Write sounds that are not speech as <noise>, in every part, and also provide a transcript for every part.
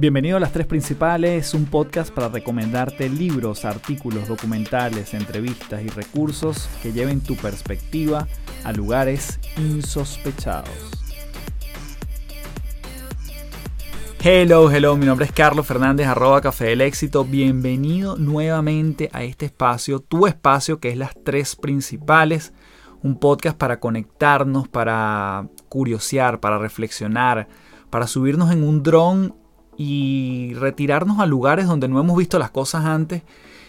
Bienvenido a Las Tres Principales, un podcast para recomendarte libros, artículos, documentales, entrevistas y recursos que lleven tu perspectiva a lugares insospechados. Hello, hello, mi nombre es Carlos Fernández, arroba Café del Éxito. Bienvenido nuevamente a este espacio, tu espacio que es Las Tres Principales, un podcast para conectarnos, para curiosear, para reflexionar, para subirnos en un dron y retirarnos a lugares donde no hemos visto las cosas antes.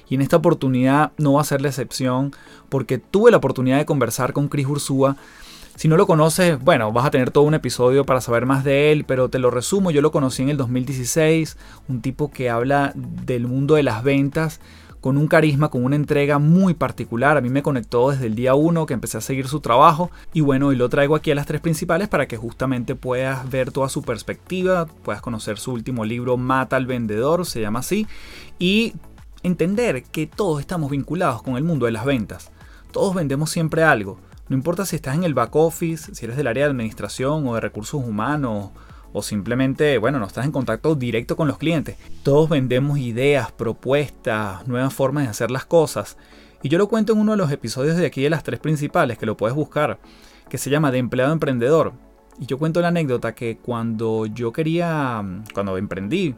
Y en esta oportunidad no va a ser la excepción porque tuve la oportunidad de conversar con Chris Ursúa. Si no lo conoces, bueno, vas a tener todo un episodio para saber más de él, pero te lo resumo, yo lo conocí en el 2016, un tipo que habla del mundo de las ventas con un carisma, con una entrega muy particular. A mí me conectó desde el día 1 que empecé a seguir su trabajo y bueno, y lo traigo aquí a las tres principales para que justamente puedas ver toda su perspectiva, puedas conocer su último libro Mata al Vendedor, se llama así, y entender que todos estamos vinculados con el mundo de las ventas. Todos vendemos siempre algo. No importa si estás en el back office, si eres del área de administración o de recursos humanos o simplemente, bueno, no estás en contacto directo con los clientes. Todos vendemos ideas, propuestas, nuevas formas de hacer las cosas. Y yo lo cuento en uno de los episodios de aquí de las tres principales, que lo puedes buscar, que se llama De empleado emprendedor. Y yo cuento la anécdota que cuando yo quería, cuando emprendí,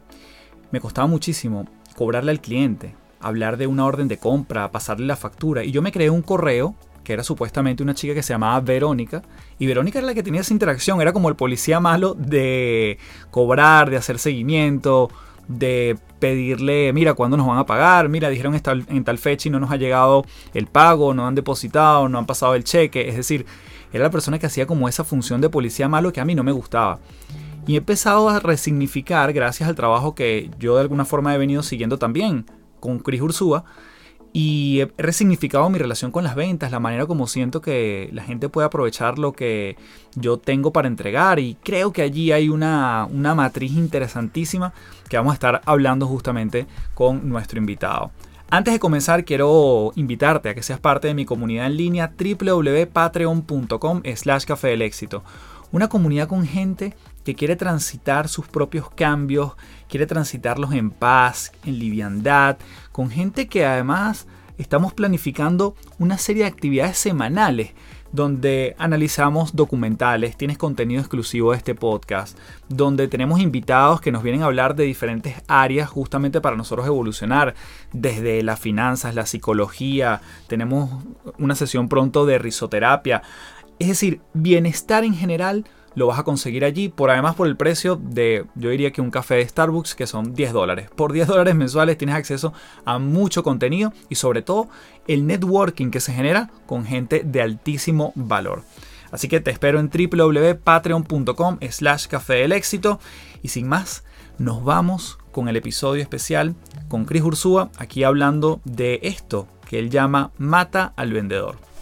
me costaba muchísimo cobrarle al cliente, hablar de una orden de compra, pasarle la factura. Y yo me creé un correo que era supuestamente una chica que se llamaba Verónica, y Verónica era la que tenía esa interacción, era como el policía malo de cobrar, de hacer seguimiento, de pedirle, mira, ¿cuándo nos van a pagar? Mira, dijeron en tal fecha y no nos ha llegado el pago, no han depositado, no han pasado el cheque, es decir, era la persona que hacía como esa función de policía malo que a mí no me gustaba. Y he empezado a resignificar, gracias al trabajo que yo de alguna forma he venido siguiendo también con Chris Ursúa, y he resignificado mi relación con las ventas, la manera como siento que la gente puede aprovechar lo que yo tengo para entregar. Y creo que allí hay una, una matriz interesantísima que vamos a estar hablando justamente con nuestro invitado. Antes de comenzar, quiero invitarte a que seas parte de mi comunidad en línea www.patreon.com slash café del éxito. Una comunidad con gente que quiere transitar sus propios cambios, quiere transitarlos en paz, en liviandad, con gente que además estamos planificando una serie de actividades semanales donde analizamos documentales, tienes contenido exclusivo de este podcast, donde tenemos invitados que nos vienen a hablar de diferentes áreas justamente para nosotros evolucionar, desde las finanzas, la psicología, tenemos una sesión pronto de risoterapia, es decir, bienestar en general lo vas a conseguir allí por además por el precio de yo diría que un café de Starbucks que son 10 dólares. Por 10 <laughs> dólares mensuales tienes acceso a mucho contenido y sobre todo el networking que se genera con gente de altísimo valor. Así que te espero en www.patreon.com slash café del éxito y sin más nos vamos con el episodio especial con Chris Ursúa aquí hablando de esto que él llama mata al vendedor.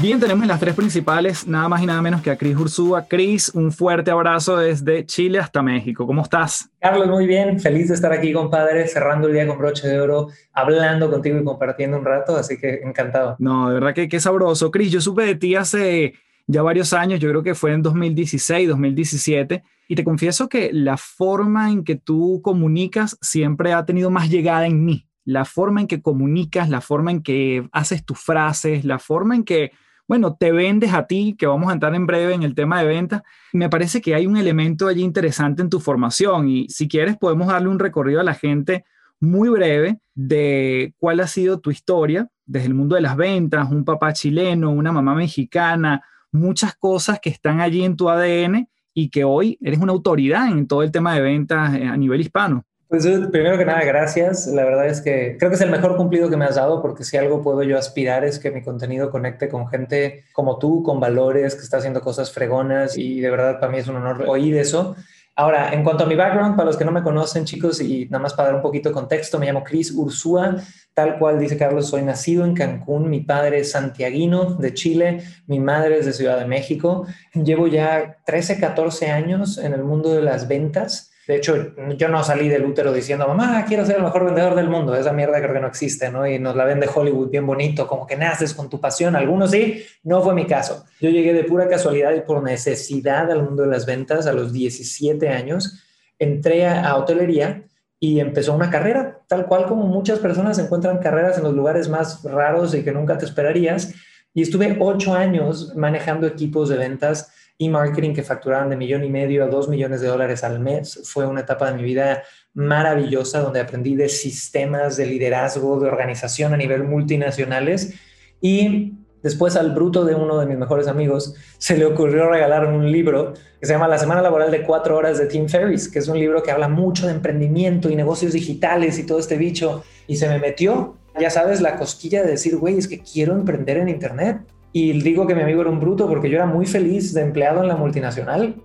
Bien, tenemos las tres principales, nada más y nada menos que a Cris Ursúa. Cris, un fuerte abrazo desde Chile hasta México. ¿Cómo estás? Carlos, muy bien. Feliz de estar aquí, compadre, cerrando el día con broche de oro, hablando contigo y compartiendo un rato, así que encantado. No, de verdad que qué sabroso. Cris, yo supe de ti hace ya varios años, yo creo que fue en 2016, 2017, y te confieso que la forma en que tú comunicas siempre ha tenido más llegada en mí. La forma en que comunicas, la forma en que haces tus frases, la forma en que bueno, te vendes a ti, que vamos a entrar en breve en el tema de ventas. Me parece que hay un elemento allí interesante en tu formación y si quieres podemos darle un recorrido a la gente muy breve de cuál ha sido tu historia desde el mundo de las ventas, un papá chileno, una mamá mexicana, muchas cosas que están allí en tu ADN y que hoy eres una autoridad en todo el tema de ventas eh, a nivel hispano. Pues primero que nada, gracias. La verdad es que creo que es el mejor cumplido que me has dado porque si algo puedo yo aspirar es que mi contenido conecte con gente como tú, con valores, que está haciendo cosas fregonas y de verdad para mí es un honor oír eso. Ahora, en cuanto a mi background, para los que no me conocen, chicos, y nada más para dar un poquito de contexto, me llamo Chris Ursúa, tal cual dice Carlos, soy nacido en Cancún, mi padre es santiaguino de Chile, mi madre es de Ciudad de México. Llevo ya 13, 14 años en el mundo de las ventas De hecho, yo no salí del útero diciendo, mamá, quiero ser el mejor vendedor del mundo. Esa mierda creo que no existe, ¿no? Y nos la vende Hollywood bien bonito, como que naces con tu pasión. Algunos sí, no fue mi caso. Yo llegué de pura casualidad y por necesidad al mundo de las ventas a los 17 años. Entré a hotelería y empezó una carrera, tal cual como muchas personas encuentran carreras en los lugares más raros y que nunca te esperarías. Y estuve ocho años manejando equipos de ventas y marketing que facturaban de millón y medio a dos millones de dólares al mes. Fue una etapa de mi vida maravillosa donde aprendí de sistemas de liderazgo, de organización a nivel multinacionales. Y después al bruto de uno de mis mejores amigos se le ocurrió regalar un libro que se llama La Semana Laboral de Cuatro Horas de Tim Ferriss, que es un libro que habla mucho de emprendimiento y negocios digitales y todo este bicho. Y se me metió, ya sabes, la cosquilla de decir, güey, es que quiero emprender en Internet y digo que mi amigo era un bruto porque yo era muy feliz de empleado en la multinacional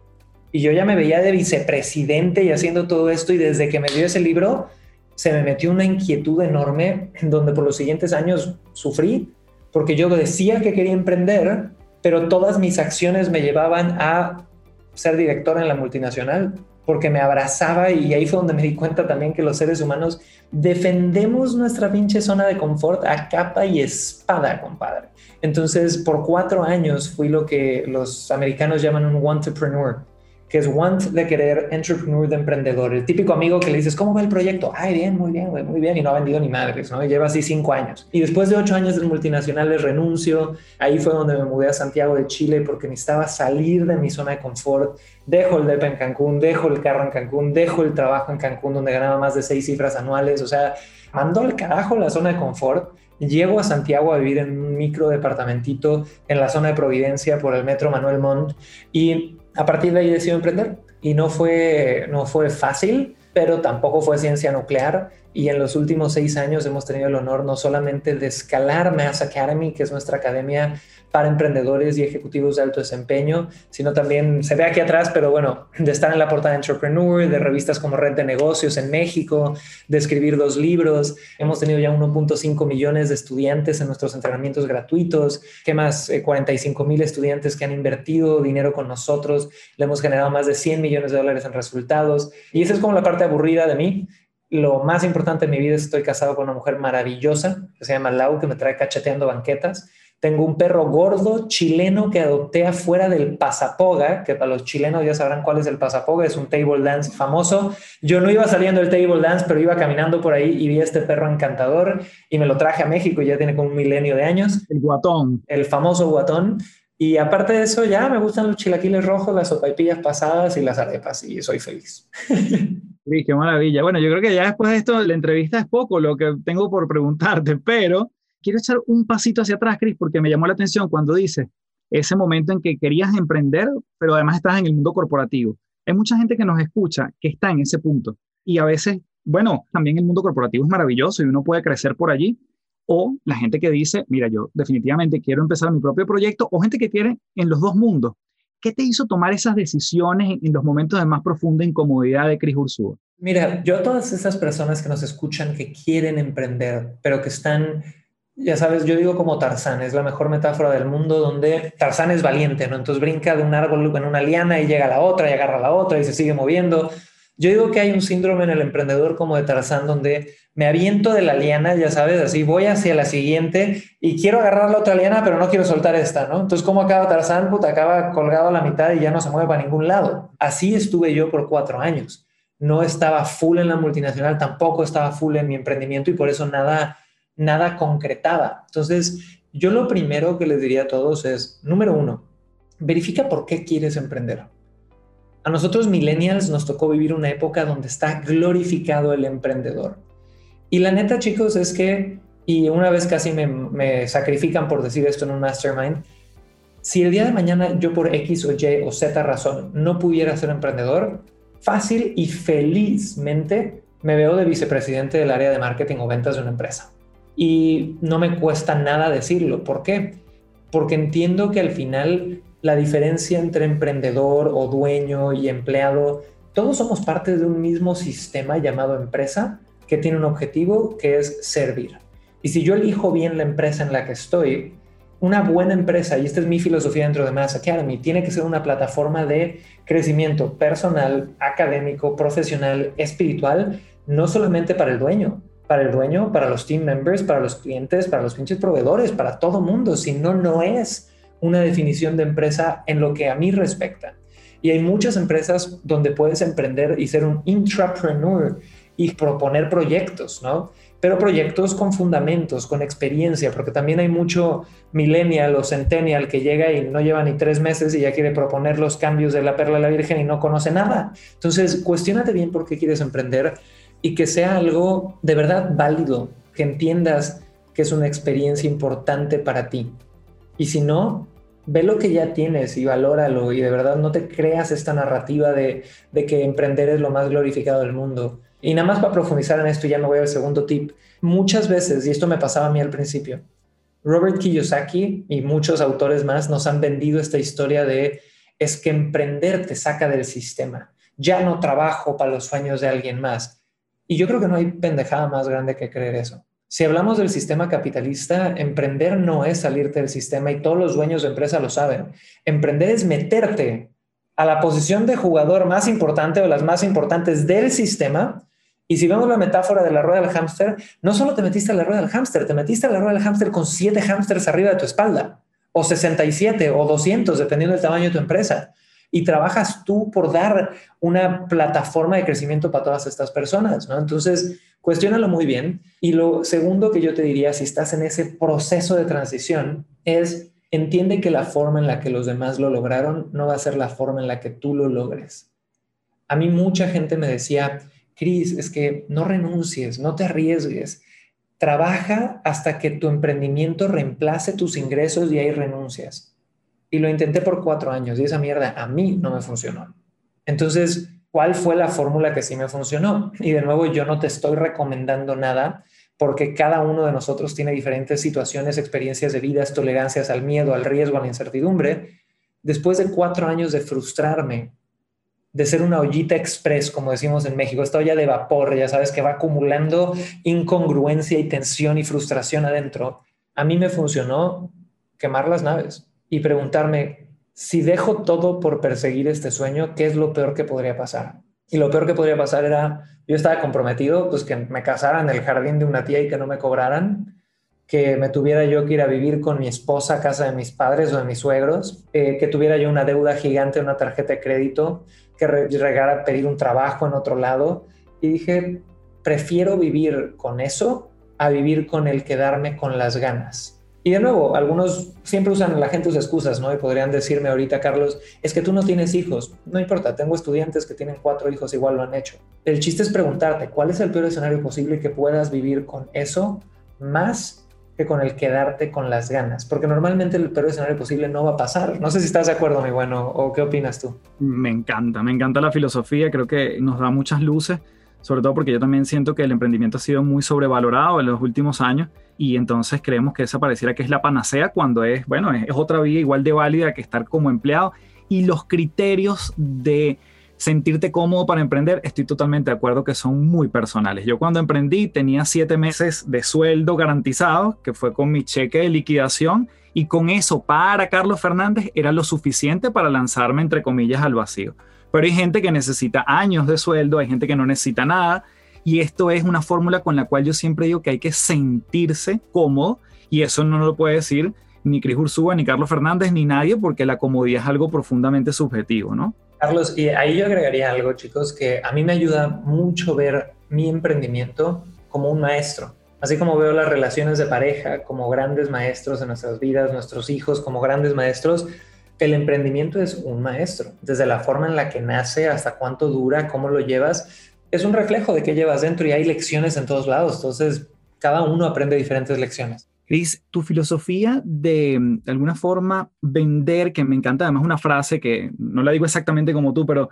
y yo ya me veía de vicepresidente y haciendo todo esto y desde que me dio ese libro se me metió una inquietud enorme en donde por los siguientes años sufrí porque yo decía que quería emprender, pero todas mis acciones me llevaban a ser director en la multinacional porque me abrazaba y ahí fue donde me di cuenta también que los seres humanos defendemos nuestra pinche zona de confort a capa y espada, compadre. Entonces, por cuatro años fui lo que los americanos llaman un entrepreneur que es want de querer, entrepreneur de emprendedor. El típico amigo que le dices, ¿cómo va el proyecto? Ay, bien, muy bien, muy bien. Y no ha vendido ni madres, ¿no? Y lleva así cinco años. Y después de ocho años de multinacionales renuncio. Ahí fue donde me mudé a Santiago de Chile porque necesitaba salir de mi zona de confort. Dejo el DEPA en Cancún, dejo el carro en Cancún, dejo el trabajo en Cancún donde ganaba más de seis cifras anuales. O sea, mandó al carajo la zona de confort. Llego a Santiago a vivir en un micro departamentito en la zona de Providencia por el metro Manuel Montt y a partir de ahí decidí emprender y no fue, no fue fácil, pero tampoco fue ciencia nuclear. Y en los últimos seis años hemos tenido el honor no solamente de escalar Mass Academy, que es nuestra academia para emprendedores y ejecutivos de alto desempeño, sino también, se ve aquí atrás, pero bueno, de estar en la portada de Entrepreneur, de revistas como Red de Negocios en México, de escribir dos libros. Hemos tenido ya 1.5 millones de estudiantes en nuestros entrenamientos gratuitos. ¿Qué más? 45 eh, mil estudiantes que han invertido dinero con nosotros. Le hemos generado más de 100 millones de dólares en resultados. Y esa es como la parte aburrida de mí, lo más importante en mi vida es que estoy casado con una mujer maravillosa que se llama Lau, que me trae cacheteando banquetas. Tengo un perro gordo chileno que adopté afuera del Pasapoga, que para los chilenos ya sabrán cuál es el Pasapoga, es un table dance famoso. Yo no iba saliendo del table dance, pero iba caminando por ahí y vi a este perro encantador y me lo traje a México, ya tiene como un milenio de años. El guatón. El famoso guatón. Y aparte de eso, ya me gustan los chilaquiles rojos, las sopaipillas pasadas y las arepas, y soy feliz. <laughs> Sí, qué maravilla. Bueno, yo creo que ya después de esto, la entrevista es poco lo que tengo por preguntarte, <laughs> pero quiero echar un pasito hacia atrás, Cris, porque me llamó la atención cuando dice ese momento en que querías emprender, pero además estás en el mundo corporativo. Hay mucha gente que nos escucha que está en ese punto y a veces, bueno, también el mundo corporativo es maravilloso y uno puede crecer por allí. O la gente que dice, mira, yo definitivamente quiero empezar mi propio proyecto, o gente que quiere en los dos mundos. ¿Qué te hizo tomar esas decisiones en, los momentos de más profunda incomodidad de Cris Ursúa? Mira, yo a todas esas personas que nos escuchan que quieren emprender, pero que están ya sabes, yo digo como Tarzán, es la mejor metáfora del mundo donde Tarzán es valiente, ¿no? Entonces brinca de un árbol en una liana y llega a la otra y agarra a la otra y se sigue moviendo. Yo digo que hay un síndrome en el emprendedor como de Tarzán donde me aviento de la liana, ya sabes, así voy hacia la siguiente y quiero agarrar la otra liana, pero no quiero soltar esta, ¿no? Entonces, ¿cómo acaba Tarzán? Puta, acaba colgado a la mitad y ya no se mueve para ningún lado. Así estuve yo por cuatro años. No estaba full en la multinacional, tampoco estaba full en mi emprendimiento y por eso nada nada concretaba. Entonces, yo lo primero que les diría a todos es, número uno, verifica por qué quieres emprender. A nosotros millennials nos tocó vivir una época donde está glorificado el emprendedor. Y la neta, chicos, es que, y una vez casi me, sacrifican por decir esto en un mastermind, si el día de mañana yo por X o Y o Z razón no pudiera ser emprendedor, fácil y felizmente me veo de vicepresidente del área de marketing o ventas de una empresa y no me cuesta nada decirlo. ¿Por qué? Porque entiendo que al final la diferencia entre emprendedor o dueño y empleado, todos somos parte de un mismo sistema llamado empresa que tiene un objetivo que es servir. Y si yo elijo bien la empresa en la que estoy, una buena empresa, y esta es mi filosofía dentro de Mass Academy, tiene que ser una plataforma de crecimiento personal, académico, profesional, espiritual, no solamente para el dueño, para el dueño, para los team members, para los clientes, para los pinches proveedores, para todo mundo, si no, no es una definición de empresa en lo que a mí respecta. Y hay muchas empresas donde puedes emprender y ser un intrapreneur y proponer proyectos, ¿no? Pero proyectos con fundamentos, con experiencia, porque también hay mucho millennial o centennial que llega y no lleva ni tres meses y ya quiere proponer los cambios de la perla de la Virgen y no conoce nada. Entonces, cuestionate bien por qué quieres emprender y que sea algo de verdad válido, que entiendas que es una experiencia importante para ti. Y si no, ve lo que ya tienes y valóralo y de verdad no te creas esta narrativa de, que emprender es lo más glorificado del mundo. Y nada más para profundizar en esto, ya me voy al segundo tip. Muchas veces, y esto me pasaba a mí al principio, Robert Kiyosaki y muchos autores más nos han vendido esta historia de es que emprender te saca del sistema. Ya no trabajo para los sueños de alguien más. Y yo creo que no hay pendejada más grande que creer eso. Si hablamos del sistema capitalista, emprender no es salirte del sistema y todos los dueños de empresa lo saben. Emprender es meterte a la posición de jugador más importante o las más importantes del sistema. Y si vemos la metáfora de la rueda del hámster, no solo te metiste a la rueda del hámster, te metiste a la rueda del hámster con siete hámsters arriba de tu espalda, o 67 o 200, dependiendo del tamaño de tu empresa. Y trabajas tú por dar una plataforma de crecimiento para todas estas personas, ¿no? Entonces, cuestiónalo muy bien. Y lo segundo que yo te diría, si estás en ese proceso de transición, es entiende que la forma en la que los demás lo lograron no va a ser la forma en la que tú lo logres. A mí mucha gente me decía, Cris, es que no renuncies, no te arriesgues. Trabaja hasta que tu emprendimiento reemplace tus ingresos y ahí renuncias. Y lo intenté por cuatro años y esa mierda a mí no me funcionó. Entonces, ¿cuál fue la fórmula que sí me funcionó? Y de nuevo, yo no te estoy recomendando nada porque cada uno de nosotros tiene diferentes situaciones, experiencias de vida, tolerancias al miedo, al riesgo, a la incertidumbre. Después de cuatro años de frustrarme, de ser una ollita express, como decimos en México, esta olla de vapor, ya sabes, que va acumulando incongruencia y tensión y frustración adentro, a mí me funcionó quemar las naves y preguntarme, si dejo todo por perseguir este sueño, ¿qué es lo peor que podría pasar? Y lo peor que podría pasar era, yo estaba comprometido, pues que me casara en el jardín de una tía y que no me cobraran, que me tuviera yo que ir a vivir con mi esposa a casa de mis padres o de mis suegros, eh, que tuviera yo una deuda gigante, una tarjeta de crédito, que regara pedir un trabajo en otro lado. Y dije, prefiero vivir con eso a vivir con el quedarme con las ganas. Y de nuevo, algunos siempre usan la gente sus excusas, ¿no? Y podrían decirme ahorita, Carlos, es que tú no tienes hijos. No importa, tengo estudiantes que tienen cuatro hijos, igual lo han hecho. El chiste es preguntarte, ¿cuál es el peor escenario posible que puedas vivir con eso más que con el quedarte con las ganas? Porque normalmente el peor escenario posible no va a pasar. No sé si estás de acuerdo, mi bueno, o qué opinas tú. Me encanta, me encanta la filosofía, creo que nos da muchas luces sobre todo porque yo también siento que el emprendimiento ha sido muy sobrevalorado en los últimos años y entonces creemos que esa pareciera que es la panacea cuando es, bueno, es, otra vía igual de válida que estar como empleado y los criterios de sentirte cómodo para emprender, estoy totalmente de acuerdo que son muy personales. Yo cuando emprendí tenía siete meses de sueldo garantizado, que fue con mi cheque de liquidación, y con eso para Carlos Fernández era lo suficiente para lanzarme, entre comillas, al vacío. Pero hay gente que necesita años de sueldo, hay gente que no necesita nada. Y esto es una fórmula con la cual yo siempre digo que hay que sentirse cómodo. Y eso no lo puede decir ni Cris Ursúa, ni Carlos Fernández, ni nadie, porque la comodidad es algo profundamente subjetivo, ¿no? Carlos, y ahí yo agregaría algo, chicos, que a mí me ayuda mucho ver mi emprendimiento como un maestro. Así como veo las relaciones de pareja como grandes maestros en nuestras vidas, nuestros hijos como grandes maestros, el emprendimiento es un maestro, desde la forma en la que nace hasta cuánto dura, cómo lo llevas, es un reflejo de qué llevas dentro y hay lecciones en todos lados, entonces cada uno aprende diferentes lecciones. Cris, tu filosofía de, de alguna forma vender, que me encanta además una frase que no la digo exactamente como tú, pero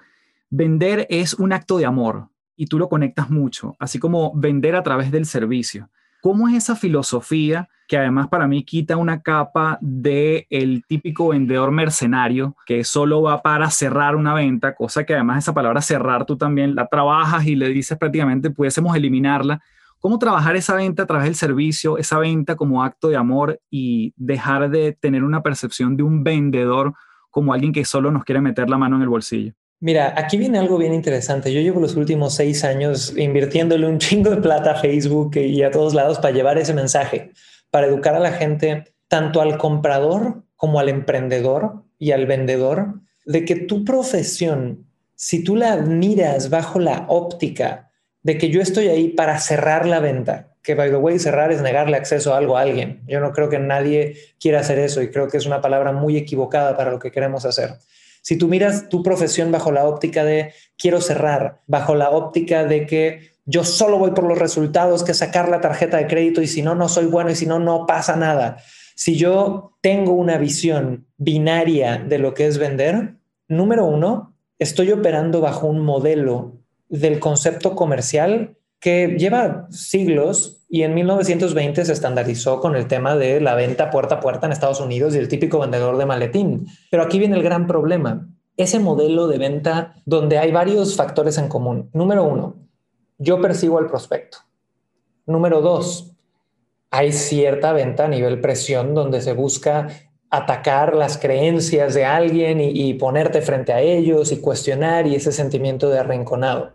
vender es un acto de amor y tú lo conectas mucho, así como vender a través del servicio. ¿Cómo es esa filosofía que además para mí quita una capa de el típico vendedor mercenario que solo va para cerrar una venta, cosa que además esa palabra cerrar tú también la trabajas y le dices prácticamente pudiésemos eliminarla. ¿Cómo trabajar esa venta a través del servicio, esa venta como acto de amor y dejar de tener una percepción de un vendedor como alguien que solo nos quiere meter la mano en el bolsillo? Mira, aquí viene algo bien interesante. Yo llevo los últimos seis años invirtiéndole un chingo de plata a Facebook y a todos lados para llevar ese mensaje, para educar a la gente, tanto al comprador como al emprendedor y al vendedor, de que tu profesión, si tú la miras bajo la óptica de que yo estoy ahí para cerrar la venta, que by the way, cerrar es negarle acceso a algo a alguien. Yo no creo que nadie quiera hacer eso y creo que es una palabra muy equivocada para lo que queremos hacer. Si tú miras tu profesión bajo la óptica de quiero cerrar, bajo la óptica de que yo solo voy por los resultados, que sacar la tarjeta de crédito y si no, no soy bueno y si no, no pasa nada. Si yo tengo una visión binaria de lo que es vender, número uno, estoy operando bajo un modelo del concepto comercial que lleva siglos y en 1920 se estandarizó con el tema de la venta puerta a puerta en Estados Unidos y el típico vendedor de maletín. Pero aquí viene el gran problema. Ese modelo de venta donde hay varios factores en común. Número uno, yo percibo al prospecto. Número dos, hay cierta venta a nivel presión donde se busca atacar las creencias de alguien y, ponerte frente a ellos y cuestionar y ese sentimiento de arrinconado.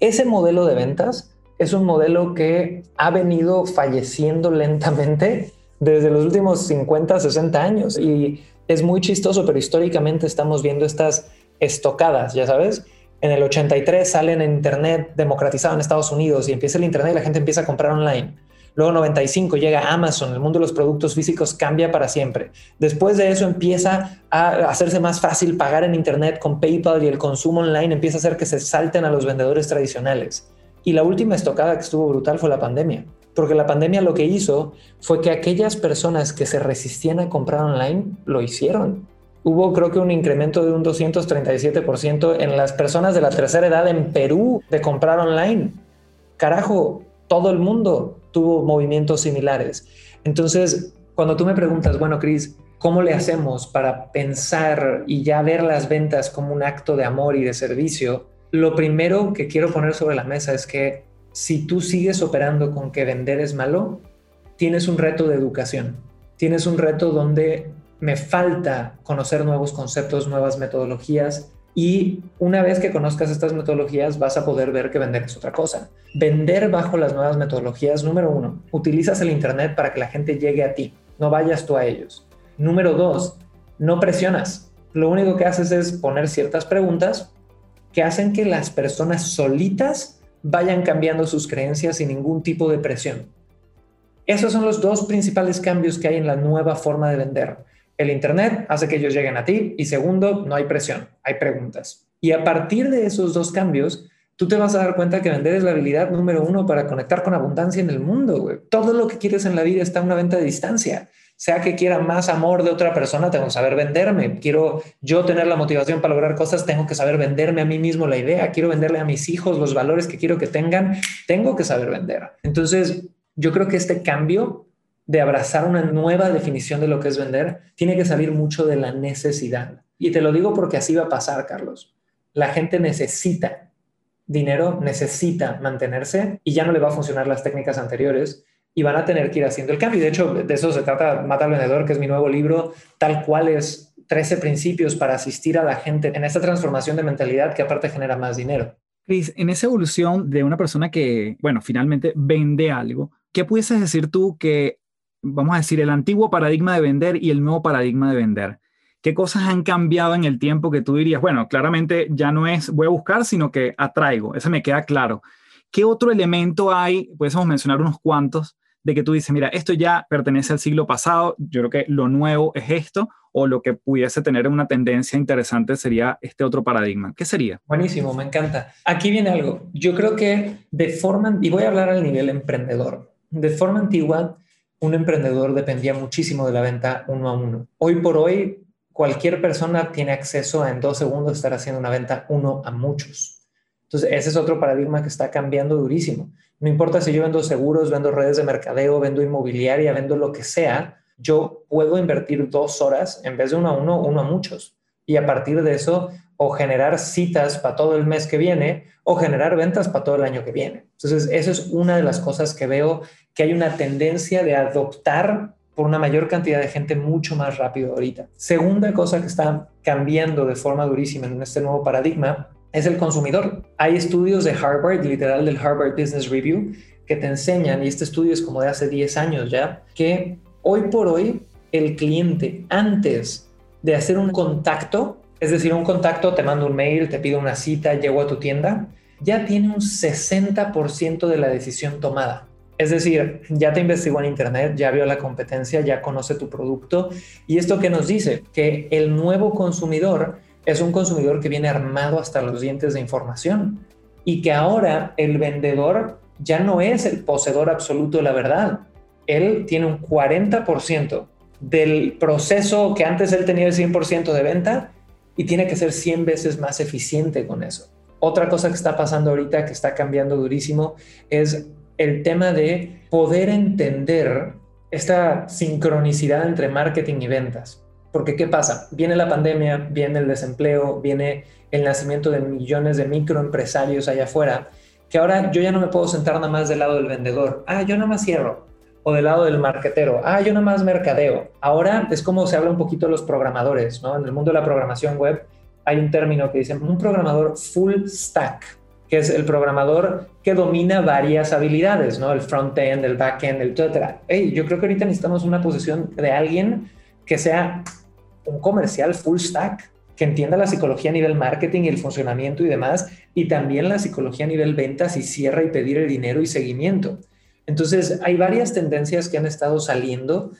Ese modelo de ventas es un modelo que ha venido falleciendo lentamente desde los últimos 50, 60 años y es muy chistoso, pero históricamente estamos viendo estas estocadas, ya sabes. En el 83 salen en Internet democratizado en Estados Unidos y empieza el Internet y la gente empieza a comprar online Luego 95 llega Amazon, el mundo de los productos físicos cambia para siempre. Después de eso empieza a hacerse más fácil pagar en Internet con PayPal y el consumo online empieza a hacer que se salten a los vendedores tradicionales. Y la última estocada que estuvo brutal fue la pandemia, porque la pandemia lo que hizo fue que aquellas personas que se resistían a comprar online lo hicieron. Hubo creo que un incremento de un 237% en las personas de la tercera edad en Perú de comprar online. Carajo, todo el mundo tuvo movimientos similares. Entonces, cuando tú me preguntas, bueno, Cris, ¿cómo le hacemos para pensar y ya ver las ventas como un acto de amor y de servicio? Lo primero que quiero poner sobre la mesa es que si tú sigues operando con que vender es malo, tienes un reto de educación. Tienes un reto donde me falta conocer nuevos conceptos, nuevas metodologías, y una vez que conozcas estas metodologías, vas a poder ver que vender es otra cosa. Vender bajo las nuevas metodologías, número uno, utilizas el Internet para que la gente llegue a ti, no vayas tú a ellos. Número dos, no presionas. Lo único que haces es poner ciertas preguntas que hacen que las personas solitas vayan cambiando sus creencias sin ningún tipo de presión. Esos son los dos principales cambios que hay en la nueva forma de vender. El Internet hace que ellos lleguen a ti y segundo, no hay presión, hay preguntas. Y a partir de esos dos cambios, tú te vas a dar cuenta que vender es la habilidad número uno para conectar con abundancia en el mundo. Todo lo que quieres en la vida está en una venta de distancia. Sea que quiera más amor de otra persona, tengo que saber venderme. Quiero yo tener la motivación para lograr cosas, tengo que saber venderme a mí mismo la idea. Quiero venderle a mis hijos los valores que quiero que tengan, tengo que saber vender. Entonces, yo creo que este cambio de abrazar una nueva definición de lo que es vender, tiene que salir mucho de la necesidad. Y te lo digo porque así va a pasar, Carlos. La gente necesita dinero, necesita mantenerse y ya no le va a funcionar las técnicas anteriores y van a tener que ir haciendo el cambio. Y de hecho, de eso se trata Mata al Vendedor, que es mi nuevo libro, tal cual es 13 principios para asistir a la gente en esta transformación de mentalidad que aparte genera más dinero. Cris, en esa evolución de una persona que, bueno, finalmente vende algo, ¿qué pudieses decir tú que vamos a decir, el antiguo paradigma de vender y el nuevo paradigma de vender? ¿Qué cosas han cambiado en el tiempo que tú dirías, bueno, claramente ya no es voy a buscar, sino que atraigo? Eso me queda claro. ¿Qué otro elemento hay? Podemos mencionar unos cuantos de que tú dices, mira, esto ya pertenece al siglo pasado, yo creo que lo nuevo es esto, o lo que pudiese tener una tendencia interesante sería este otro paradigma. ¿Qué sería? Buenísimo, me encanta. Aquí viene algo. Yo creo que de forma, y voy a hablar al nivel emprendedor, de forma antigua, un emprendedor dependía muchísimo de la venta uno a uno. Hoy por hoy, cualquier persona tiene acceso a en dos segundos estar haciendo una venta uno a muchos. Entonces, ese es otro paradigma que está cambiando durísimo. No importa si yo vendo seguros, vendo redes de mercadeo, vendo inmobiliaria, vendo lo que sea, yo puedo invertir dos horas en vez de uno a uno, uno a muchos. y a partir de eso o generar citas para todo el mes que viene o generar ventas para todo el año que viene. Entonces, eso es una de las cosas que veo que hay una tendencia de adoptar por una mayor cantidad de gente mucho más rápido ahorita. Segunda cosa que está cambiando de forma durísima en este nuevo paradigma es el consumidor. Hay estudios de Harvard, literal del Harvard Business Review, que te enseñan, y este estudio es como de hace 10 años ya, que hoy por hoy el cliente antes de hacer un contacto, es decir, un contacto, te mando un mail, te pido una cita, llego a tu tienda, ya tiene un 60% de la decisión tomada. Es decir, ya te investigó en Internet, ya vio la competencia, ya conoce tu producto. Y esto que nos dice que el nuevo consumidor es un consumidor que viene armado hasta los dientes de información y que ahora el vendedor ya no es el poseedor absoluto de la verdad. Él tiene un 40% del proceso que antes él tenía el 100% de venta y tiene que ser 100 veces más eficiente con eso. Otra cosa que está pasando ahorita, que está cambiando durísimo, es el tema de poder entender esta sincronicidad entre marketing y ventas. Porque ¿qué pasa? Viene la pandemia, viene el desempleo, viene el nacimiento de millones de microempresarios allá afuera, que ahora yo ya no me puedo sentar nada más del lado del vendedor. Ah, yo nada más cierro. O del lado del marketero. Ah, yo nada más mercadeo. Ahora es como se habla un poquito de los programadores, ¿no? En el mundo de la programación web hay un término que dice un programador full stack que es el programador que domina varias habilidades, ¿no? El front-end, el back-end, el. Hey, yo creo que ahorita necesitamos una posición de alguien que sea un comercial full stack, que entienda la psicología a nivel marketing y el funcionamiento y demás, y también la psicología a nivel ventas y cierra y pedir el dinero y seguimiento. Entonces, hay varias tendencias que han estado saliendo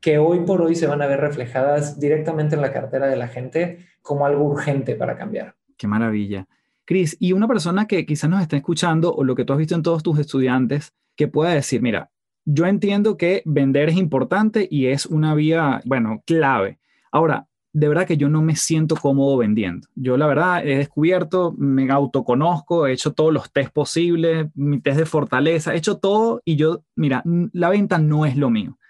que hoy por hoy se van a ver reflejadas directamente en la cartera de la gente como algo urgente para cambiar. Qué maravilla. Cris, y una persona que quizás nos está escuchando o lo que tú has visto en todos tus estudiantes, que pueda decir, mira, yo entiendo que vender es importante y es una vía, bueno, clave. Ahora, de verdad que yo no me siento cómodo vendiendo. Yo la verdad he descubierto, me autoconozco, he hecho todos los test posibles, mi test de fortaleza, he hecho todo y yo, mira, la venta no es lo mío.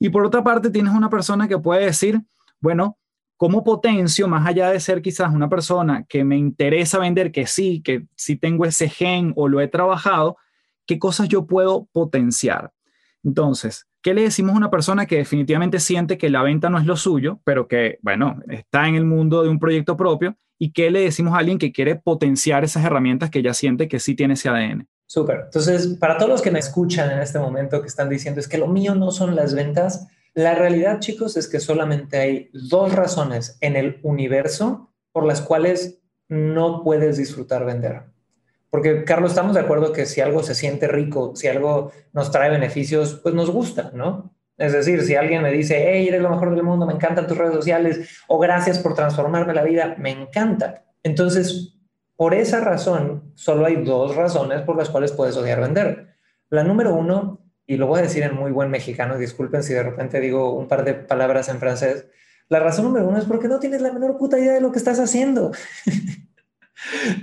Y por otra parte, tienes una persona que puede decir, bueno, ¿Cómo potencio, más allá de ser quizás una persona que me interesa vender, que sí, que sí tengo ese gen o lo he trabajado, qué cosas yo puedo potenciar? Entonces, ¿qué le decimos a una persona que definitivamente siente que la venta no es lo suyo, pero que, bueno, está en el mundo de un proyecto propio? ¿Y qué le decimos a alguien que quiere potenciar esas herramientas que ya siente que sí tiene ese ADN? Súper. Entonces, para todos los que me escuchan en este momento que están diciendo es que lo mío no son las ventas, la realidad, chicos, es que solamente hay dos razones en el universo por las cuales no puedes disfrutar vender. Porque, Carlos, estamos de acuerdo que si algo se siente rico, si algo nos trae beneficios, pues nos gusta, ¿no? Es decir, si alguien me dice, hey, eres lo mejor del mundo, me encantan tus redes sociales, o gracias por transformarme la vida, me encanta. Entonces, por esa razón, solo hay dos razones por las cuales puedes odiar vender. La número uno y lo voy a decir en muy buen mexicano, disculpen si de repente digo un par de palabras en francés. La razón número uno es porque no tienes la menor puta idea de lo que estás haciendo. <laughs>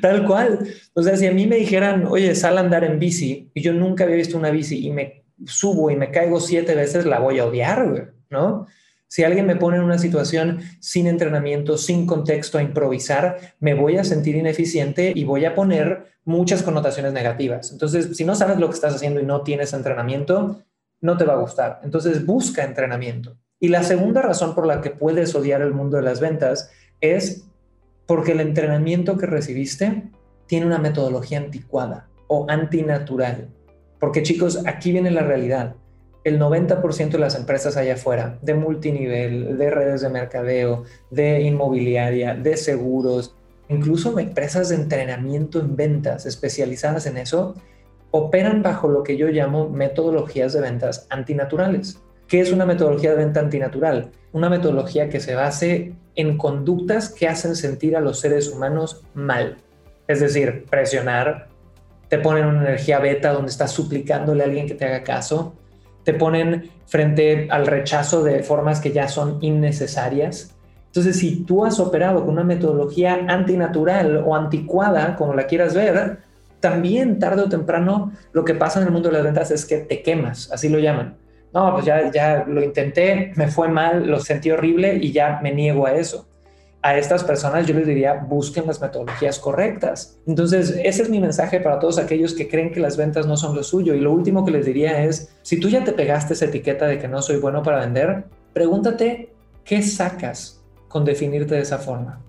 Tal cual. O sea, si a mí me dijeran, oye, sal a andar en bici y yo nunca había visto una bici y me subo y me caigo siete veces, la voy a odiar, ¿no? Si alguien me pone en una situación sin entrenamiento, sin contexto a improvisar, me voy a sentir ineficiente y voy a poner muchas connotaciones negativas. Entonces, si no sabes lo que estás haciendo y no tienes entrenamiento, no te va a gustar. Entonces, busca entrenamiento. Y la segunda razón por la que puedes odiar el mundo de las ventas es porque el entrenamiento que recibiste tiene una metodología anticuada o antinatural. Porque chicos, aquí viene la realidad el 90% de las empresas allá afuera, de multinivel, de redes de mercadeo, de inmobiliaria, de seguros, incluso empresas de entrenamiento en ventas especializadas en eso, operan bajo lo que yo llamo metodologías de ventas antinaturales. ¿Qué es una metodología de venta antinatural? Una metodología que se base en conductas que hacen sentir a los seres humanos mal. Es decir, presionar, te ponen una energía beta donde estás suplicándole a alguien que te haga caso, te ponen frente al rechazo de formas que ya son innecesarias. Entonces, si tú has operado con una metodología antinatural o anticuada, como la quieras ver, también tarde o temprano lo que pasa en el mundo de las ventas es que te quemas, así lo llaman. No, pues ya, ya lo intenté, me fue mal, lo sentí horrible y ya me niego a eso. a estas personas yo les diría busquen las metodologías correctas. Entonces, ese es mi mensaje para todos aquellos que creen que las ventas no son lo suyo. Y lo último que les diría es, si tú ya te pegaste esa etiqueta de que no soy bueno para vender, pregúntate qué sacas con definirte de esa forma.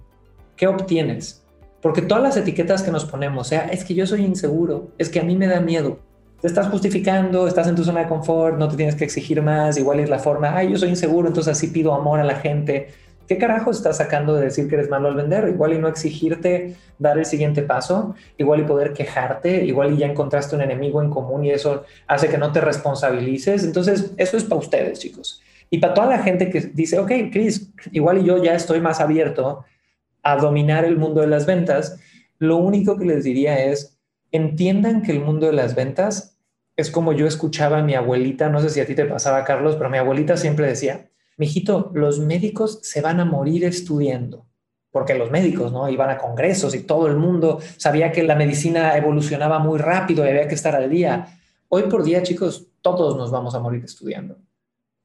¿Qué obtienes? Porque todas las etiquetas que nos ponemos, sea, es que yo soy inseguro, es que a mí me da miedo, te estás justificando, estás en tu zona de confort, no te tienes que exigir más, igual es la forma, ay, yo soy inseguro, entonces así pido amor a la gente. ¿Qué carajo estás sacando de decir que eres malo al vender? Igual y no exigirte dar el siguiente paso, igual y poder quejarte, igual y ya encontraste un enemigo en común y eso hace que no te responsabilices. Entonces, eso es para ustedes, chicos. Y para toda la gente que dice, ok, Chris, igual y yo ya estoy más abierto a dominar el mundo de las ventas, lo único que les diría es, entiendan que el mundo de las ventas es como yo escuchaba a mi abuelita, no sé si a ti te pasaba, Carlos, pero mi abuelita siempre decía, mijito, los médicos se van a morir estudiando, porque los médicos, ¿no? Iban a congresos y todo el mundo sabía que la medicina evolucionaba muy rápido y había que estar al día. Hoy por día, chicos, todos nos vamos a morir estudiando.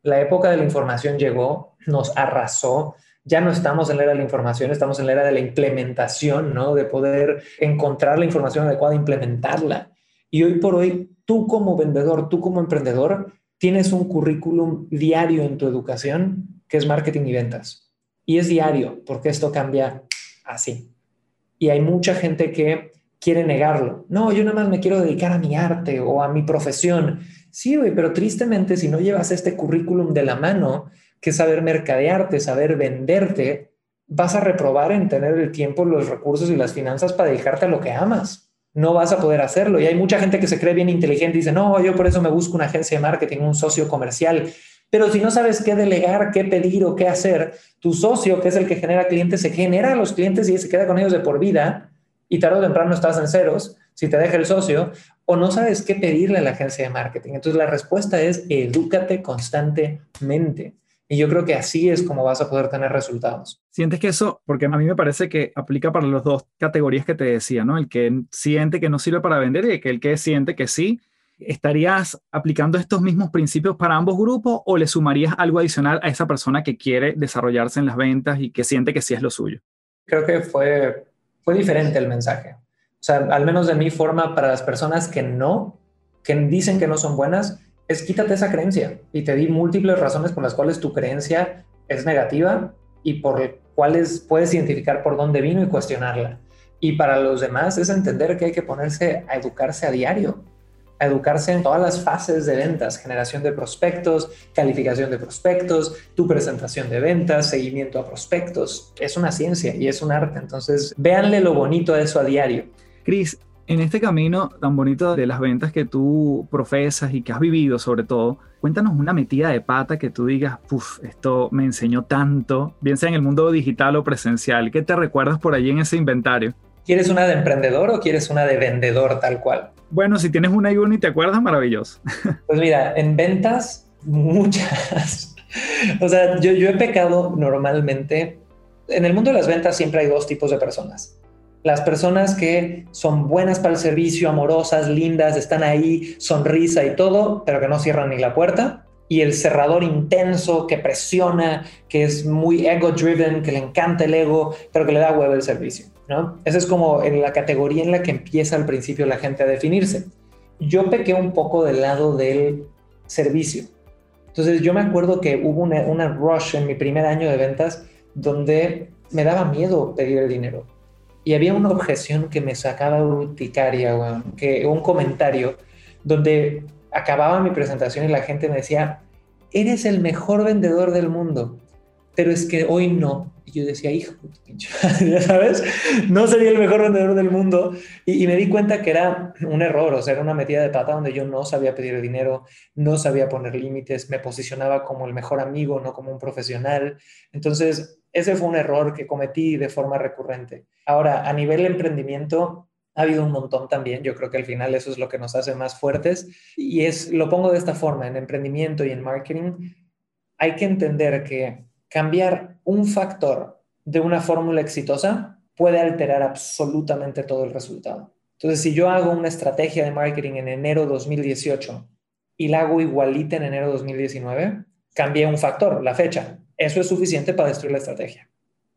La época de la información llegó, nos arrasó, ya no estamos en la era de la información, estamos en la era de la implementación, ¿no? De poder encontrar la información adecuada, implementarla. Y hoy por hoy, tú como vendedor, tú como emprendedor, tienes un currículum diario en tu educación que es marketing y ventas. Y es diario, porque esto cambia así. Y hay mucha gente que quiere negarlo. No, yo nada más me quiero dedicar a mi arte o a mi profesión. Sí, güey, pero tristemente si no llevas este currículum de la mano, que es saber mercadearte, saber venderte, vas a reprobar en tener el tiempo, los recursos y las finanzas para dedicarte a lo que amas no vas a poder hacerlo. Y hay mucha gente que se cree bien inteligente y dice, no, yo por eso me busco una agencia de marketing, un socio comercial. Pero si no sabes qué delegar, qué pedir o qué hacer, tu socio, que es el que genera clientes, se genera a los clientes y se queda con ellos de por vida y tarde o temprano estás en ceros si te deja el socio o no sabes qué pedirle a la agencia de marketing. Entonces la respuesta es edúcate constantemente. Y yo creo que así es como vas a poder tener resultados. Sientes que eso, porque a mí me parece que aplica para las dos categorías que te decía, ¿no? El que siente que no sirve para vender y el que siente que sí. ¿Estarías aplicando estos mismos principios para ambos grupos o le sumarías algo adicional a esa persona que quiere desarrollarse en las ventas y que siente que sí es lo suyo? Creo que fue, fue diferente el mensaje. O sea, al menos de mi forma, para las personas que no, que dicen que no son buenas, es quítate esa creencia y te di múltiples razones por las cuales tu creencia es negativa y por cuales puedes identificar por dónde vino y cuestionarla. Y para los demás es entender que hay que ponerse a educarse a diario, a educarse en todas las fases de ventas, generación de prospectos, calificación de prospectos, tu presentación de ventas, seguimiento a prospectos. Es una ciencia y es un arte. Entonces, véanle lo bonito a eso a diario. Cris, en este camino tan bonito de las ventas que tú profesas y que has vivido sobre todo, cuéntanos una metida de pata que tú digas, puff, esto me enseñó tanto, bien sea en el mundo digital o presencial. ¿Qué te recuerdas por allí en ese inventario? ¿Quieres una de emprendedor o quieres una de vendedor tal cual? Bueno, si tienes una y una y te acuerdas, maravilloso. <laughs> Pues mira, en ventas, muchas. O sea, yo, yo he pecado normalmente. En el mundo de las ventas siempre hay dos tipos de personas las personas que son buenas para el servicio, amorosas, lindas, están ahí, sonrisa y todo, pero que no cierran ni la puerta. Y el cerrador intenso que presiona, que es muy ego-driven, que le encanta el ego, pero que le da huevo el servicio. ¿no? Esa es como en la categoría en la que empieza al principio la gente a definirse. Yo pequé un poco del lado del servicio. Entonces yo me acuerdo que hubo una, una rush en mi primer año de ventas donde me daba miedo pedir el dinero y había una objeción que me sacaba urticaria, que un comentario donde acababa mi presentación y la gente me decía, eres el mejor vendedor del mundo, pero es que hoy no. Y yo decía, hijo, <laughs> ya sabes, no sería el mejor vendedor del mundo. Y, y, me di cuenta que era un error, o sea, era una metida de pata donde yo no sabía pedir dinero, no sabía poner límites, me posicionaba como el mejor amigo, no como un profesional. Entonces, ese fue un error que cometí de forma recurrente. Ahora, a nivel de emprendimiento, ha habido un montón también. Yo creo que al final eso es lo que nos hace más fuertes. Y es, lo pongo de esta forma, en emprendimiento y en marketing, hay que entender que cambiar un factor de una fórmula exitosa puede alterar absolutamente todo el resultado. Entonces, si yo hago una estrategia de marketing en enero 2018 y la hago igualita en enero 2019, cambié un factor, la fecha. Eso es suficiente para destruir la estrategia.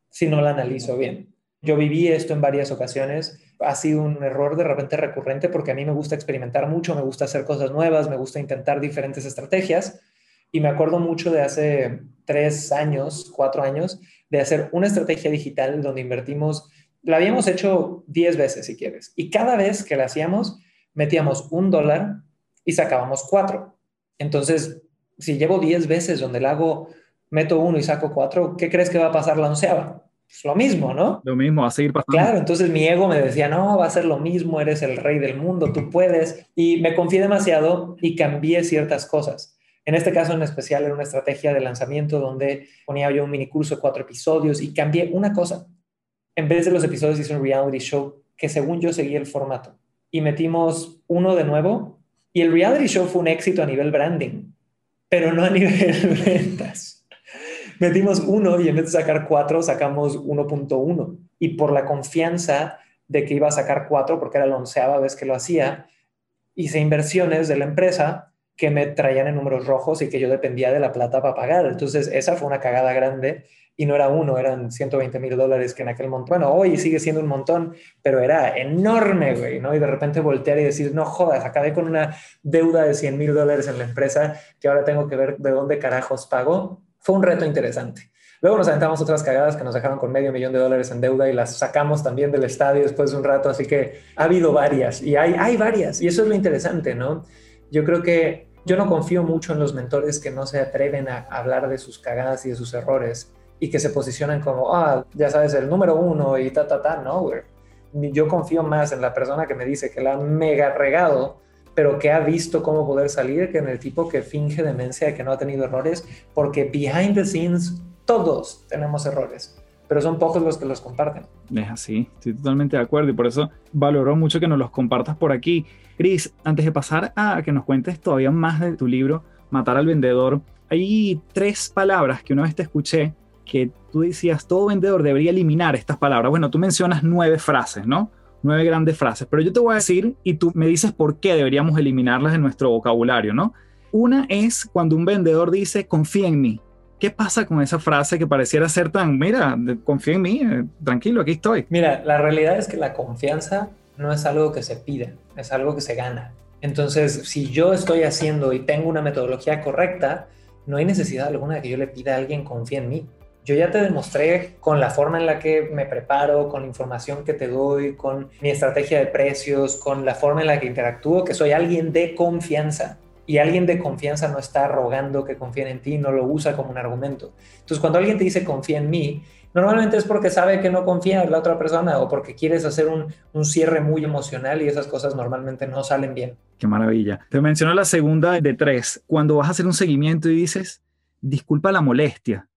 si no la analizo bien. Yo viví esto en varias ocasiones. Ha sido un error de repente recurrente porque a mí me gusta experimentar mucho, me gusta hacer cosas nuevas, me gusta intentar diferentes estrategias. Y me acuerdo mucho de hace tres años, cuatro años, de hacer una estrategia digital donde invertimos, la habíamos hecho diez veces si quieres. Y cada vez que la hacíamos, metíamos un dólar y sacábamos cuatro. Entonces, si llevo diez veces donde la hago, meto uno y saco cuatro, ¿qué crees que va a pasar la onceava? Pues lo mismo, ¿no? Lo mismo, va a seguir pasando. Claro, entonces mi ego me decía, no, va a ser lo mismo, eres el rey del mundo, tú puedes. Y me confié demasiado y cambié ciertas cosas. En este caso en especial era una estrategia de lanzamiento donde ponía yo un mini curso de cuatro episodios y cambié una cosa. En vez de los episodios hice un reality show que según yo seguía el formato. Y metimos uno de nuevo y el reality show fue un éxito a nivel branding, pero no a nivel <laughs> ventas. Metimos uno y en vez de sacar cuatro, sacamos 1.1. Y por la confianza de que iba a sacar cuatro, porque era la onceava vez que lo hacía, hice inversiones de la empresa que me traían en números rojos y que yo dependía de la plata para pagar. Entonces, esa fue una cagada grande y no era uno, eran 120 mil dólares que en aquel momento, bueno, hoy sigue siendo un montón, pero era enorme, güey, ¿no? Y de repente voltear y decir, no jodas, acabé con una deuda de 100 mil dólares en la empresa que ahora tengo que ver de dónde carajos pago. Fue un reto interesante. Luego nos aventamos otras cagadas que nos dejaron con medio millón de dólares en deuda y las sacamos también del estadio después de un rato, así que ha habido varias y hay, varias y eso es lo interesante, ¿no? Yo creo que yo no confío mucho en los mentores que no se atreven a hablar de sus cagadas y de sus errores y que se posicionan como, ah, ya sabes, el número uno y ta, ta, ta, no, güey. Yo confío más en la persona que me dice que la mega regado, pero que ha visto cómo poder salir, que en el tipo que finge demencia de que no ha tenido errores, porque behind the scenes todos tenemos errores, pero son pocos los que los comparten. Es así, estoy totalmente de acuerdo y por eso valoro mucho que nos los compartas por aquí. Chris, antes de pasar a que nos cuentes todavía más de tu libro, Matar al Vendedor, hay tres palabras que una vez te escuché que tú decías, todo vendedor debería eliminar estas palabras. Bueno, tú mencionas nueve frases, ¿no? Nueve grandes frases, pero yo te voy a decir y tú me dices por qué deberíamos eliminarlas de nuestro vocabulario, ¿no? Una es cuando un vendedor dice, confía en mí. ¿Qué pasa con esa frase que pareciera ser tan, mira, confía en mí, eh, tranquilo, aquí estoy? Mira, la realidad es que la confianza no es algo que se pide, es algo que se gana. Entonces, si yo estoy haciendo y tengo una metodología correcta, no hay necesidad alguna de que yo le pida a alguien confía en mí yo ya te demostré con la forma en la que me preparo, con la información que te doy, con mi estrategia de precios, con la forma en la que interactúo, que soy alguien de confianza. Y alguien de confianza no está rogando que confíen en ti, no lo usa como un argumento. Entonces, cuando alguien te dice confía en mí, normalmente es porque sabe que no confía en la otra persona o porque quieres hacer un, un cierre muy emocional y esas cosas normalmente no salen bien. Qué maravilla. Te menciono la segunda de tres. Cuando vas a hacer un seguimiento y dices, disculpa la molestia,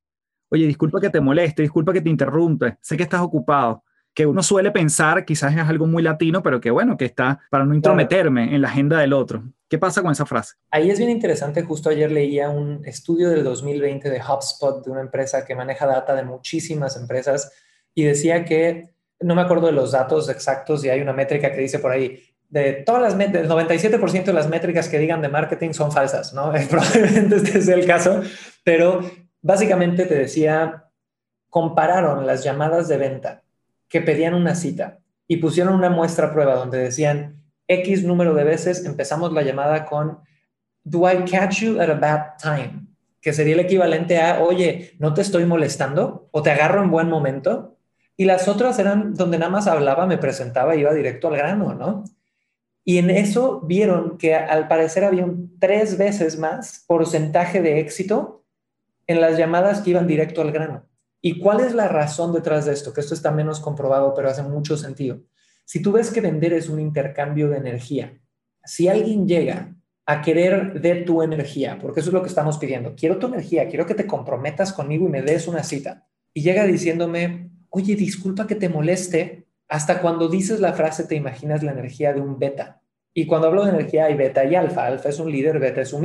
oye, disculpa que te moleste, disculpa que te interrumpe, sé que estás ocupado, que uno suele pensar quizás es algo muy latino, pero que bueno, que está para no intrometerme en la agenda del otro. ¿Qué pasa con esa frase? Ahí es bien interesante, justo ayer leía un estudio del 2020 de HubSpot, de una empresa que maneja data de muchísimas empresas, y decía que, no me acuerdo de los datos exactos, y hay una métrica que dice por ahí, de todas las el 97% de las métricas que digan de marketing son falsas, ¿no? <laughs> Probablemente este sea el caso, pero Básicamente te decía, compararon las llamadas de venta que pedían una cita y pusieron una muestra prueba donde decían X número de veces empezamos la llamada con Do I catch you at a bad time? Que sería el equivalente a, oye, ¿no te estoy molestando? ¿O te agarro en buen momento? Y las otras eran donde nada más hablaba, me presentaba, iba directo al grano, ¿no? Y en eso vieron que al parecer había un tres veces más porcentaje de éxito en las llamadas que iban directo al grano. ¿Y cuál es la razón detrás de esto? Que esto está menos comprobado, pero hace mucho sentido. Si tú ves que vender es un intercambio de energía, si alguien llega a querer de tu energía, porque eso es lo que estamos pidiendo, quiero tu energía, quiero que te comprometas conmigo y me des una cita, y llega diciéndome, oye, disculpa que te moleste, hasta cuando dices la frase te imaginas la energía de un beta. Y cuando hablo de energía hay beta y alfa, alfa es un líder, beta es un.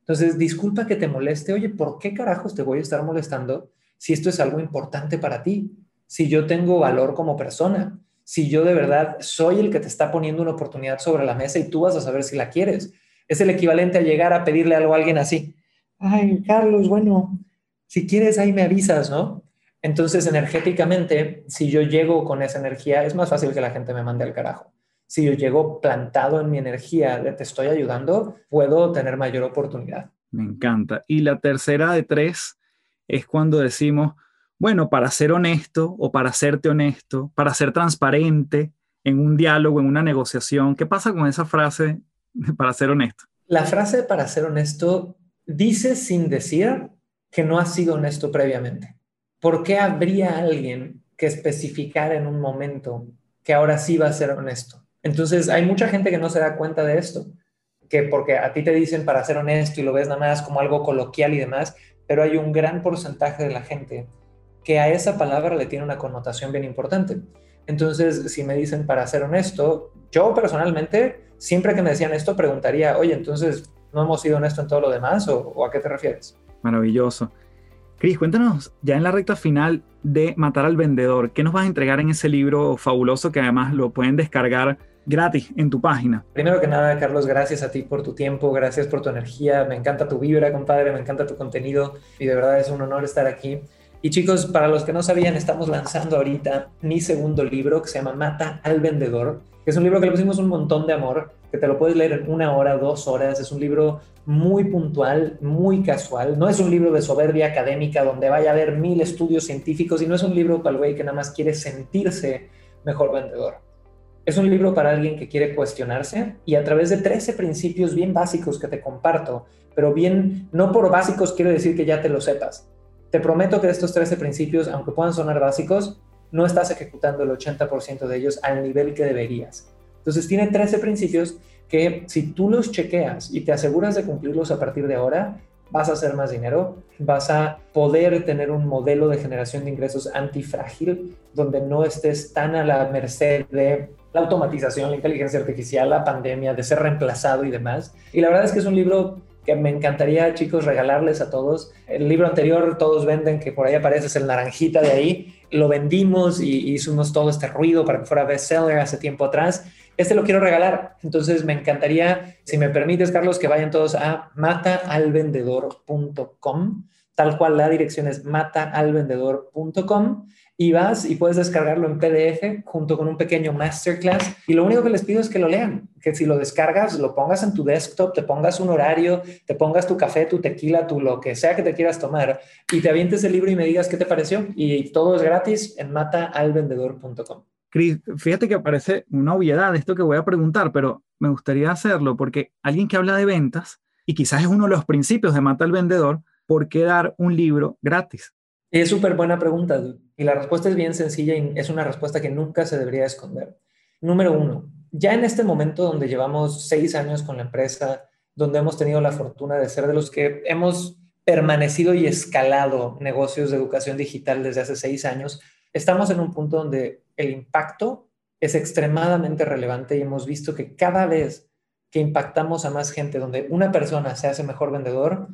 Entonces, disculpa que te moleste, oye, ¿por qué carajos te voy a estar molestando si esto es algo importante para ti? Si yo tengo valor como persona, si yo de verdad soy el que te está poniendo una oportunidad sobre la mesa y tú vas a saber si la quieres. Es el equivalente a llegar a pedirle algo a alguien así. Ay, Carlos, bueno, si quieres ahí me avisas, ¿no? Entonces, energéticamente, si yo llego con esa energía, es más fácil que la gente me mande al carajo. Si yo llego plantado en mi energía te estoy ayudando, puedo tener mayor oportunidad. Me encanta. Y la tercera de tres es cuando decimos, bueno, para ser honesto o para serte honesto, para ser transparente en un diálogo, en una negociación, ¿qué pasa con esa frase para ser honesto? La frase para ser honesto dice sin decir que no has sido honesto previamente. ¿Por qué habría alguien que especificar en un momento que ahora sí va a ser honesto? Entonces, hay mucha gente que no se da cuenta de esto, que porque a ti te dicen para ser honesto y lo ves nada más como algo coloquial y demás, pero hay un gran porcentaje de la gente que a esa palabra le tiene una connotación bien importante. Entonces, si me dicen para ser honesto, yo personalmente, siempre que me decían esto, preguntaría, oye, entonces, ¿no hemos sido honestos en todo lo demás o, a qué te refieres? Maravilloso. Cris, cuéntanos ya en la recta final de Matar al Vendedor, ¿qué nos vas a entregar en ese libro fabuloso que además lo pueden descargar gratis en tu página? Primero que nada, Carlos, gracias a ti por tu tiempo, gracias por tu energía, me encanta tu vibra, compadre, me encanta tu contenido y de verdad es un honor estar aquí. Y chicos, para los que no sabían, estamos lanzando ahorita mi segundo libro que se llama Mata al Vendedor, que es un libro que le pusimos un montón de amor, que te lo puedes leer en una hora, dos horas. Es un libro muy puntual, muy casual. No es un libro de soberbia académica donde vaya a haber mil estudios científicos y no es un libro para el güey que nada más quiere sentirse mejor vendedor. Es un libro para alguien que quiere cuestionarse y a través de 13 principios bien básicos que te comparto, pero bien, no por básicos quiero decir que ya te lo sepas, te prometo que estos 13 principios, aunque puedan sonar básicos, no estás ejecutando el 80% de ellos al nivel que deberías. Entonces tiene 13 principios que si tú los chequeas y te aseguras de cumplirlos a partir de ahora, vas a hacer más dinero, vas a poder tener un modelo de generación de ingresos antifrágil, donde no estés tan a la merced de la automatización, la inteligencia artificial, la pandemia, de ser reemplazado y demás. Y la verdad es que es un libro que me encantaría, chicos, regalarles a todos. El libro anterior, todos venden, que por ahí aparece, es el naranjita de ahí. Lo vendimos y hicimos todo este ruido para que fuera bestseller hace tiempo atrás. Este lo quiero regalar. Entonces me encantaría, si me permites, Carlos, que vayan todos a mataalvendedor.com. Tal cual la dirección es mataalvendedor.com y vas y puedes descargarlo en PDF junto con un pequeño masterclass. Y lo único que les pido es que lo lean, que si lo descargas, lo pongas en tu desktop, te pongas un horario, te pongas tu café, tu tequila, tu lo que sea que te quieras tomar y te avientes el libro y me digas qué te pareció. Y todo es gratis en mataalvendedor.com. Cris, fíjate que parece una obviedad esto que voy a preguntar, pero me gustaría hacerlo porque alguien que habla de ventas, y quizás es uno de los principios de Mata al Vendedor, ¿por qué dar un libro gratis? Es súper buena pregunta, y la respuesta es bien sencilla y es una respuesta que nunca se debería esconder. Número uno, ya en este momento donde llevamos seis años con la empresa, donde hemos tenido la fortuna de ser de los que hemos permanecido y escalado negocios de educación digital desde hace seis años, estamos en un punto donde el impacto es extremadamente relevante y hemos visto que cada vez que impactamos a más gente, donde una persona se hace mejor vendedor,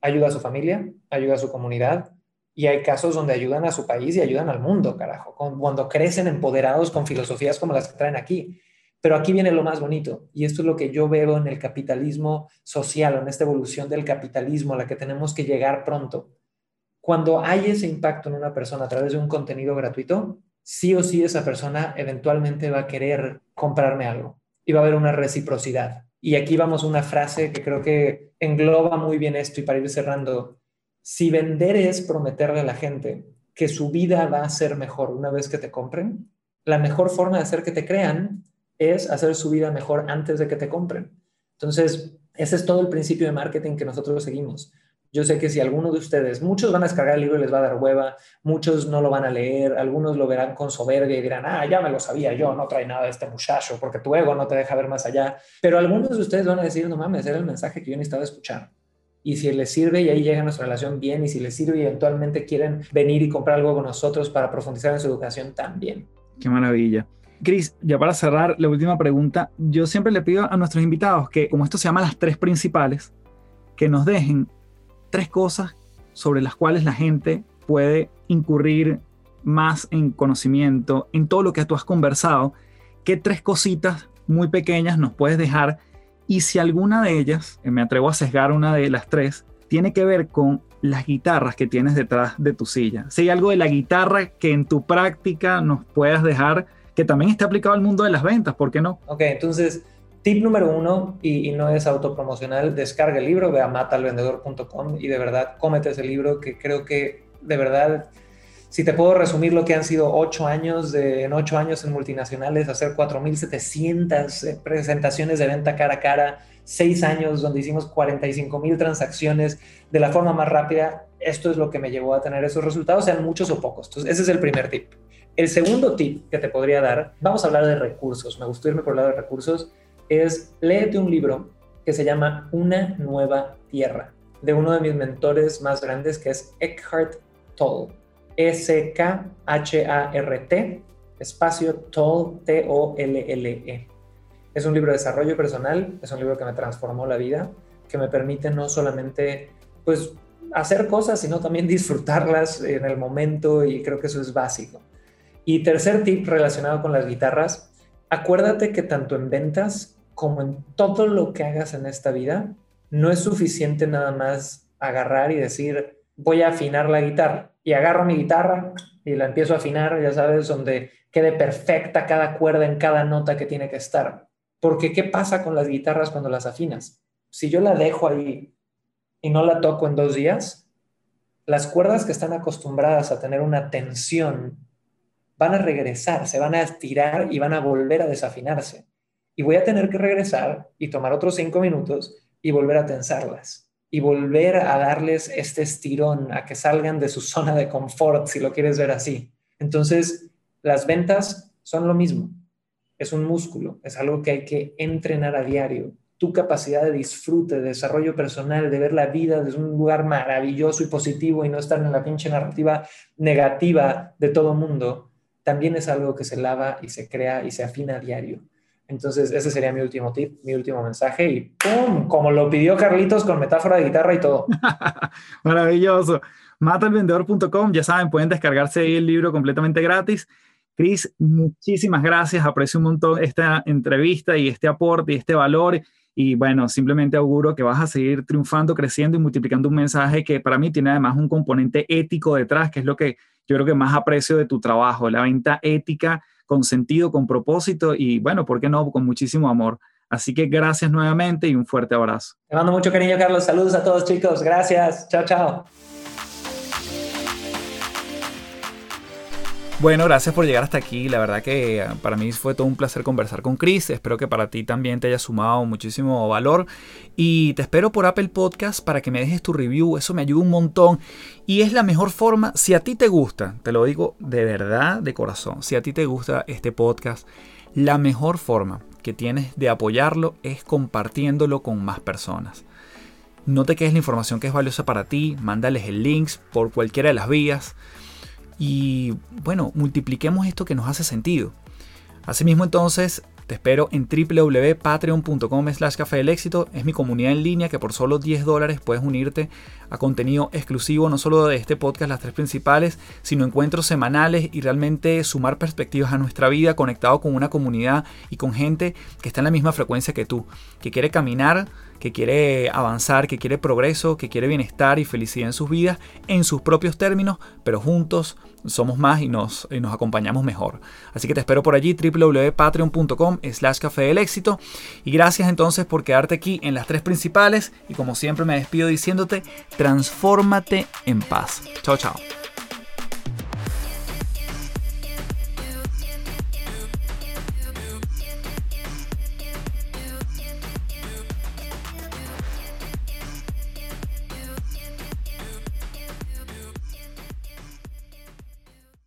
ayuda a su familia, ayuda a su comunidad, y hay casos donde ayudan a su país y ayudan al mundo, carajo, cuando crecen empoderados con filosofías como las que traen aquí. Pero aquí viene lo más bonito, y esto es lo que yo veo en el capitalismo social, en esta evolución del capitalismo a la que tenemos que llegar pronto. Cuando hay ese impacto en una persona a través de un contenido gratuito, sí o sí esa persona eventualmente va a querer comprarme algo y va a haber una reciprocidad. Y aquí vamos a una frase que creo que engloba muy bien esto y para ir cerrando, si vender es prometerle a la gente que su vida va a ser mejor una vez que te compren, la mejor forma de hacer que te crean es hacer su vida mejor antes de que te compren. Entonces, ese es todo el principio de marketing que nosotros seguimos. Yo sé que si alguno de ustedes, muchos van a descargar el libro y les va a dar hueva, muchos no lo van a leer, algunos lo verán con soberbia y dirán, ah, ya me lo sabía yo, no trae nada de este muchacho, porque tu ego no te deja ver más allá. Pero algunos de ustedes van a decir, no mames, era el mensaje que yo necesitaba escuchar y si les sirve y ahí llega nuestra relación bien y si les sirve y eventualmente quieren venir y comprar algo con nosotros para profundizar en su educación también. Qué maravilla. Cris, ya para cerrar la última pregunta, yo siempre le pido a nuestros invitados que, como esto se llama las tres principales, que nos dejen tres cosas sobre las cuales la gente puede incurrir más en conocimiento, en todo lo que tú has conversado. ¿Qué tres cositas muy pequeñas nos puedes dejar y si alguna de ellas, me atrevo a sesgar una de las tres, tiene que ver con las guitarras que tienes detrás de tu silla. Si hay algo de la guitarra que en tu práctica nos puedas dejar, que también esté aplicado al mundo de las ventas, ¿por qué no? Ok, entonces, tip número uno, y, no es autopromocional, descarga el libro, ve a matalvendedor.com y de verdad cómete ese libro que creo que de verdad si te puedo resumir lo que han sido ocho años, de, en ocho años en multinacionales, hacer 4.700 eh, presentaciones de venta cara a cara, seis años donde hicimos 45.000 transacciones de la forma más rápida, esto es lo que me llevó a tener esos resultados, sean muchos o pocos. Entonces, ese es el primer tip. El segundo tip que te podría dar, vamos a hablar de recursos, me gustó irme por el lado de recursos, es léete un libro que se llama Una nueva tierra, de uno de mis mentores más grandes que es Eckhart Tolle. S-K-H-A-R-T, espacio Toll, T-O-L-L-E. Es un libro de desarrollo personal, es un libro que me transformó la vida, que me permite no solamente pues hacer cosas, sino también disfrutarlas en el momento y creo que eso es básico. Y tercer tip relacionado con las guitarras, acuérdate que tanto en ventas como en todo lo que hagas en esta vida, no es suficiente nada más agarrar y decir, voy a afinar la guitarra y agarro mi guitarra y la empiezo a afinar, ya sabes, donde quede perfecta cada cuerda en cada nota que tiene que estar. Porque ¿qué pasa con las guitarras cuando las afinas? Si yo la dejo ahí y no la toco en dos días, las cuerdas que están acostumbradas a tener una tensión van a regresar, se van a estirar y van a volver a desafinarse. Y voy a tener que regresar y tomar otros cinco minutos y volver a tensarlas y volver a darles este estirón, a que salgan de su zona de confort, si lo quieres ver así. Entonces, las ventas son lo mismo. Es un músculo, es algo que hay que entrenar a diario. Tu capacidad de disfrute, de desarrollo personal, de ver la vida desde un lugar maravilloso y positivo y no estar en la pinche narrativa negativa de todo mundo, también es algo que se lava y se crea y se afina a diario. Entonces, ese sería mi último tip, mi último mensaje y ¡pum! Como lo pidió Carlitos con metáfora de guitarra y todo. <laughs> Maravilloso. Matalvendedor.com, ya saben, pueden descargarse ahí el libro completamente gratis. Cris, muchísimas gracias. Aprecio un montón esta entrevista y este aporte y este valor. Y bueno, simplemente auguro que vas a seguir triunfando, creciendo y multiplicando un mensaje que para mí tiene además un componente ético detrás, que es lo que yo creo que más aprecio de tu trabajo, la venta ética con sentido, con propósito y bueno, ¿por qué no? Con muchísimo amor. Así que gracias nuevamente y un fuerte abrazo. Te mando mucho cariño, Carlos. Saludos a todos, chicos. Gracias. Chao, chao. Bueno, gracias por llegar hasta aquí. La verdad que ah, para mí fue todo un placer conversar con Chris. Espero que para ti también te haya sumado muchísimo valor. Y te espero por Apple Podcast para que me dejes tu review. Eso me ayuda un montón. Y es la mejor forma, si a ti te gusta, te lo digo de verdad, de corazón, si a ti te gusta este podcast, la mejor forma que tienes de apoyarlo es compartiéndolo con más personas. No te quedes la información que es valiosa para ti, mándales el link por cualquiera de las vías. Y bueno, multipliquemos esto que nos hace sentido. Asimismo entonces, te espero en www.patreon.com slash café del éxito. Es mi comunidad en línea que por solo 10 dólares puedes unirte a contenido exclusivo, no solo de este podcast, las tres principales, sino encuentros semanales y realmente sumar perspectivas a nuestra vida conectado con una comunidad y con gente que está en la misma frecuencia que tú, que quiere caminar que quiere avanzar, que quiere progreso, que quiere bienestar y felicidad en sus vidas en sus propios términos, pero juntos somos más y nos, nos acompañamos mejor. Así que te espero por allí, www.patreon.com slash café del éxito. Y gracias entonces por quedarte aquí en las tres principales. Y como siempre me despido diciéndote, transfórmate en paz. Chao, chao.